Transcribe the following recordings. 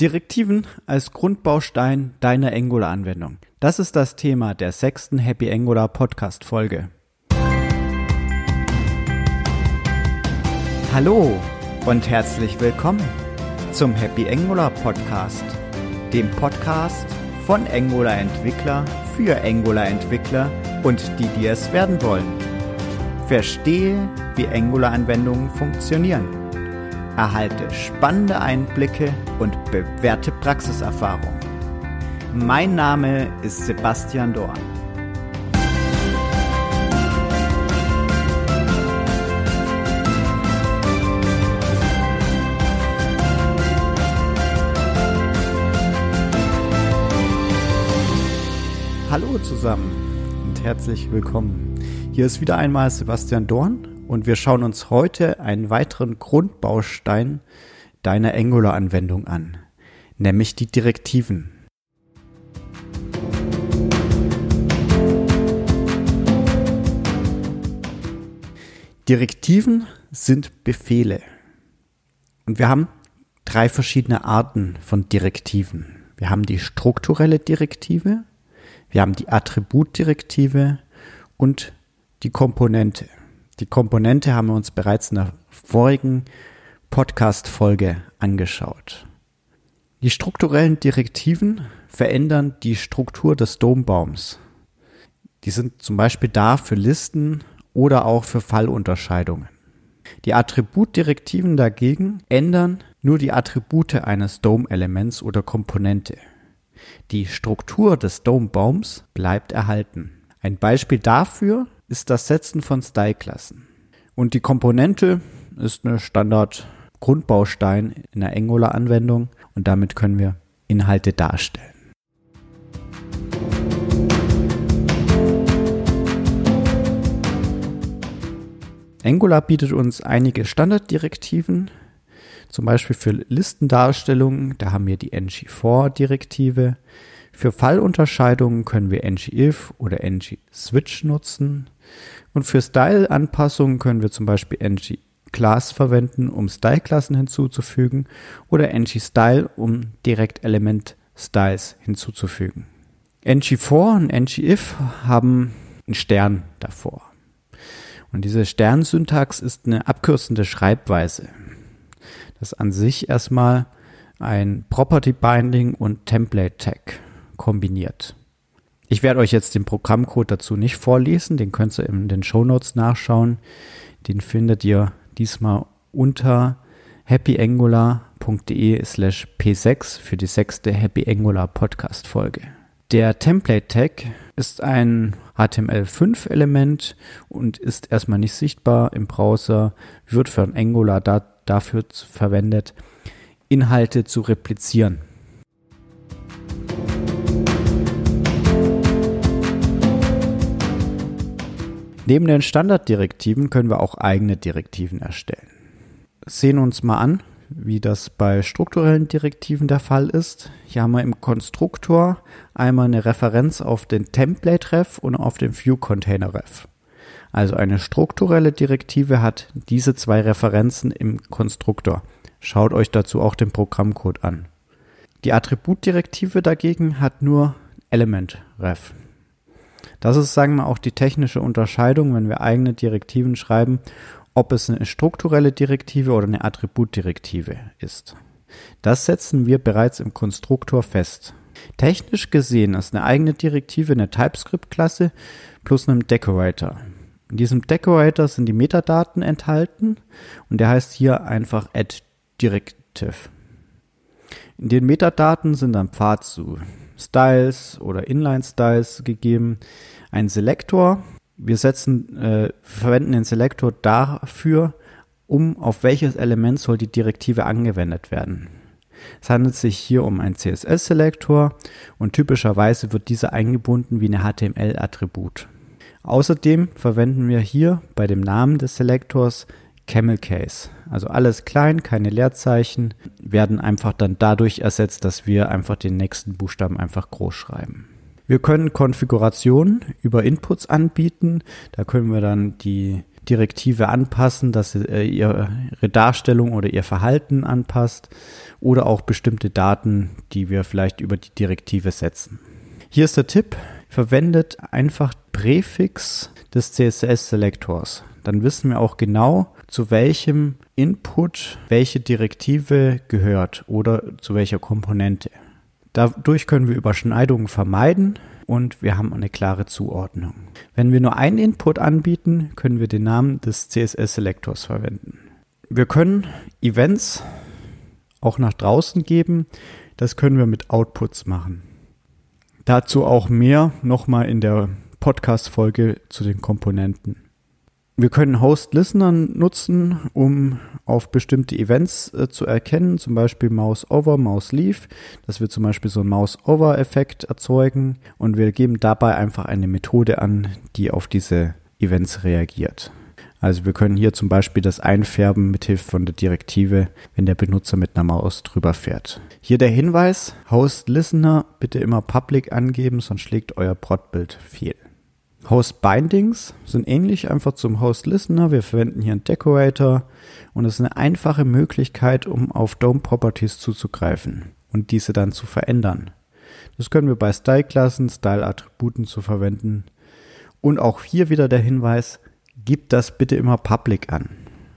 Direktiven als Grundbaustein deiner Angular-Anwendung. Das ist das Thema der sechsten Happy Angular Podcast-Folge. Hallo und herzlich willkommen zum Happy Angular Podcast, dem Podcast von Angular Entwickler für Angular Entwickler und die, die es werden wollen. Verstehe, wie Angular Anwendungen funktionieren erhalte spannende Einblicke und bewährte Praxiserfahrung. Mein Name ist Sebastian Dorn. Hallo zusammen und herzlich willkommen. Hier ist wieder einmal Sebastian Dorn und wir schauen uns heute einen weiteren Grundbaustein deiner Angular-Anwendung an, nämlich die Direktiven. Direktiven sind Befehle. Und wir haben drei verschiedene Arten von Direktiven. Wir haben die strukturelle Direktive, wir haben die Attributdirektive und die Komponente. Die Komponente haben wir uns bereits in der vorigen Podcast-Folge angeschaut. Die strukturellen Direktiven verändern die Struktur des Dombaums. Die sind zum Beispiel da für Listen oder auch für Fallunterscheidungen. Die Attributdirektiven dagegen ändern nur die Attribute eines DOM-Elements oder Komponente. Die Struktur des DOM-Baums bleibt erhalten. Ein Beispiel dafür ist das Setzen von Style-Klassen. Und die Komponente ist eine Standard-Grundbaustein in der Angular-Anwendung und damit können wir Inhalte darstellen. Angular bietet uns einige Standarddirektiven, zum Beispiel für Listendarstellungen, da haben wir die ng-for-Direktive. Für Fallunterscheidungen können wir ngIf oder ng-switch nutzen. Und für Style-Anpassungen können wir zum Beispiel ng-class verwenden, um Style-Klassen hinzuzufügen oder ng-style, um direkt Element-Styles hinzuzufügen. ng-for und ng-if haben einen Stern davor. Und diese Sternsyntax ist eine abkürzende Schreibweise. Das an sich erstmal ein Property Binding und Template Tag kombiniert. Ich werde euch jetzt den Programmcode dazu nicht vorlesen, den könnt ihr in den Show Notes nachschauen. Den findet ihr diesmal unter happyangular.de slash p6 für die sechste Happy Angular Podcast Folge. Der Template Tag ist ein HTML5 Element und ist erstmal nicht sichtbar im Browser, wird von Angular da, dafür verwendet, Inhalte zu replizieren. Neben den Standarddirektiven können wir auch eigene Direktiven erstellen. Sehen uns mal an, wie das bei strukturellen Direktiven der Fall ist. Hier haben wir im Konstruktor einmal eine Referenz auf den Template-Ref und auf den View-Container-Ref. Also eine strukturelle Direktive hat diese zwei Referenzen im Konstruktor. Schaut euch dazu auch den Programmcode an. Die Attributdirektive dagegen hat nur Element-Ref. Das ist, sagen wir, auch die technische Unterscheidung, wenn wir eigene Direktiven schreiben, ob es eine strukturelle Direktive oder eine Attributdirektive ist. Das setzen wir bereits im Konstruktor fest. Technisch gesehen ist eine eigene Direktive eine TypeScript-Klasse plus einem Decorator. In diesem Decorator sind die Metadaten enthalten und der heißt hier einfach add directive. In den Metadaten sind dann Pfad zu Styles oder Inline-Styles gegeben, ein Selektor. Wir setzen, äh, verwenden den Selektor dafür, um auf welches Element soll die Direktive angewendet werden. Es handelt sich hier um einen CSS-Selektor und typischerweise wird dieser eingebunden wie ein HTML-Attribut. Außerdem verwenden wir hier bei dem Namen des Selektors Camel Case. Also alles klein, keine Leerzeichen, werden einfach dann dadurch ersetzt, dass wir einfach den nächsten Buchstaben einfach groß schreiben. Wir können Konfigurationen über Inputs anbieten. Da können wir dann die Direktive anpassen, dass sie äh, ihre Darstellung oder ihr Verhalten anpasst oder auch bestimmte Daten, die wir vielleicht über die Direktive setzen. Hier ist der Tipp, verwendet einfach Präfix des CSS-Selektors. Dann wissen wir auch genau, zu welchem Input welche Direktive gehört oder zu welcher Komponente. Dadurch können wir Überschneidungen vermeiden und wir haben eine klare Zuordnung. Wenn wir nur einen Input anbieten, können wir den Namen des CSS-Selektors verwenden. Wir können Events auch nach draußen geben. Das können wir mit Outputs machen. Dazu auch mehr nochmal in der Podcast-Folge zu den Komponenten. Wir können Host-Listener nutzen, um auf bestimmte Events äh, zu erkennen, zum Beispiel Mouse-Over, Mouse-Leave, dass wir zum Beispiel so einen Mouse-Over-Effekt erzeugen und wir geben dabei einfach eine Methode an, die auf diese Events reagiert. Also wir können hier zum Beispiel das einfärben mithilfe von der Direktive, wenn der Benutzer mit einer Maus drüber fährt. Hier der Hinweis, Host Listener bitte immer Public angeben, sonst schlägt euer Protbild fehl. Host Bindings sind ähnlich einfach zum Host Listener. Wir verwenden hier einen Decorator und es ist eine einfache Möglichkeit, um auf DOM Properties zuzugreifen und diese dann zu verändern. Das können wir bei Style-Klassen, Style-Attributen zu verwenden. Und auch hier wieder der Hinweis, gebt das bitte immer public an.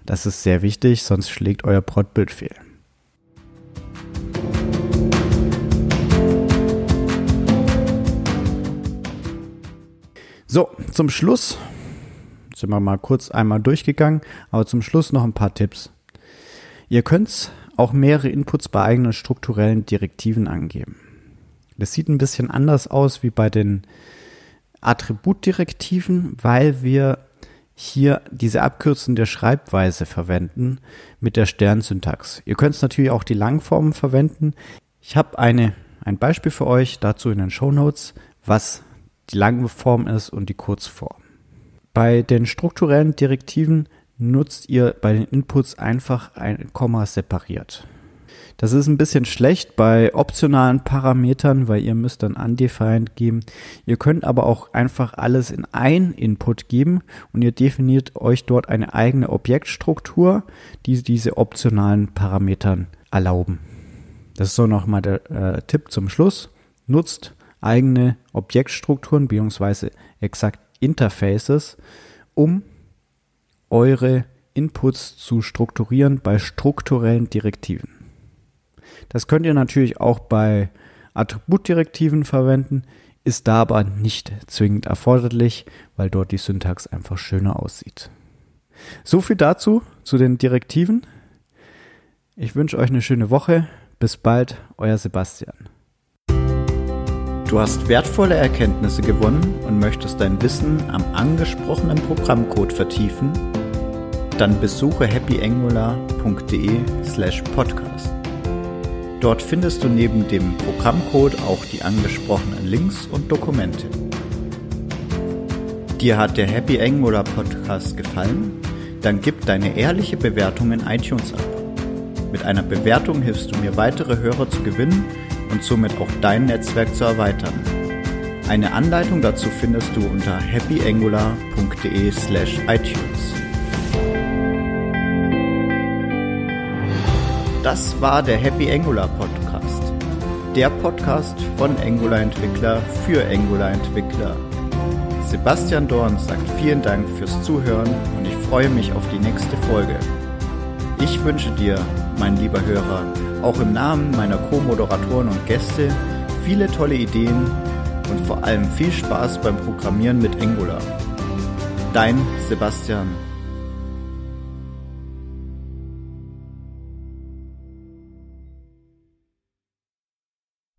Das ist sehr wichtig, sonst schlägt euer Protbild fehl. So, zum Schluss sind wir mal kurz einmal durchgegangen, aber zum Schluss noch ein paar Tipps. Ihr könnt auch mehrere Inputs bei eigenen strukturellen Direktiven angeben. Das sieht ein bisschen anders aus wie bei den Attributdirektiven, weil wir hier diese abkürzende Schreibweise verwenden mit der Sternsyntax. Ihr könnt natürlich auch die Langformen verwenden. Ich habe eine, ein Beispiel für euch dazu in den Show Notes, was die lange Form ist und die Kurzform. Bei den strukturellen Direktiven nutzt ihr bei den Inputs einfach ein Komma separiert. Das ist ein bisschen schlecht bei optionalen Parametern, weil ihr müsst dann undefined geben. Ihr könnt aber auch einfach alles in ein Input geben und ihr definiert euch dort eine eigene Objektstruktur, die diese optionalen Parametern erlauben. Das ist so nochmal der äh, Tipp zum Schluss. Nutzt eigene Objektstrukturen bzw. exakt Interfaces, um eure Inputs zu strukturieren bei strukturellen Direktiven. Das könnt ihr natürlich auch bei Attributdirektiven verwenden, ist da aber nicht zwingend erforderlich, weil dort die Syntax einfach schöner aussieht. So viel dazu, zu den Direktiven. Ich wünsche euch eine schöne Woche. Bis bald, euer Sebastian. Du hast wertvolle Erkenntnisse gewonnen und möchtest dein Wissen am angesprochenen Programmcode vertiefen? Dann besuche happyangular.de/podcast. Dort findest du neben dem Programmcode auch die angesprochenen Links und Dokumente. Dir hat der Happy Angular Podcast gefallen? Dann gib deine ehrliche Bewertung in iTunes ab. Mit einer Bewertung hilfst du mir weitere Hörer zu gewinnen und somit auch dein Netzwerk zu erweitern. Eine Anleitung dazu findest du unter happyangular.de/itunes. Das war der Happy Angular Podcast. Der Podcast von Angular Entwickler für Angular Entwickler. Sebastian Dorn sagt vielen Dank fürs Zuhören und ich freue mich auf die nächste Folge. Ich wünsche dir, mein lieber Hörer, auch im Namen meiner Co-Moderatoren und Gäste viele tolle Ideen und vor allem viel Spaß beim Programmieren mit Angular. Dein Sebastian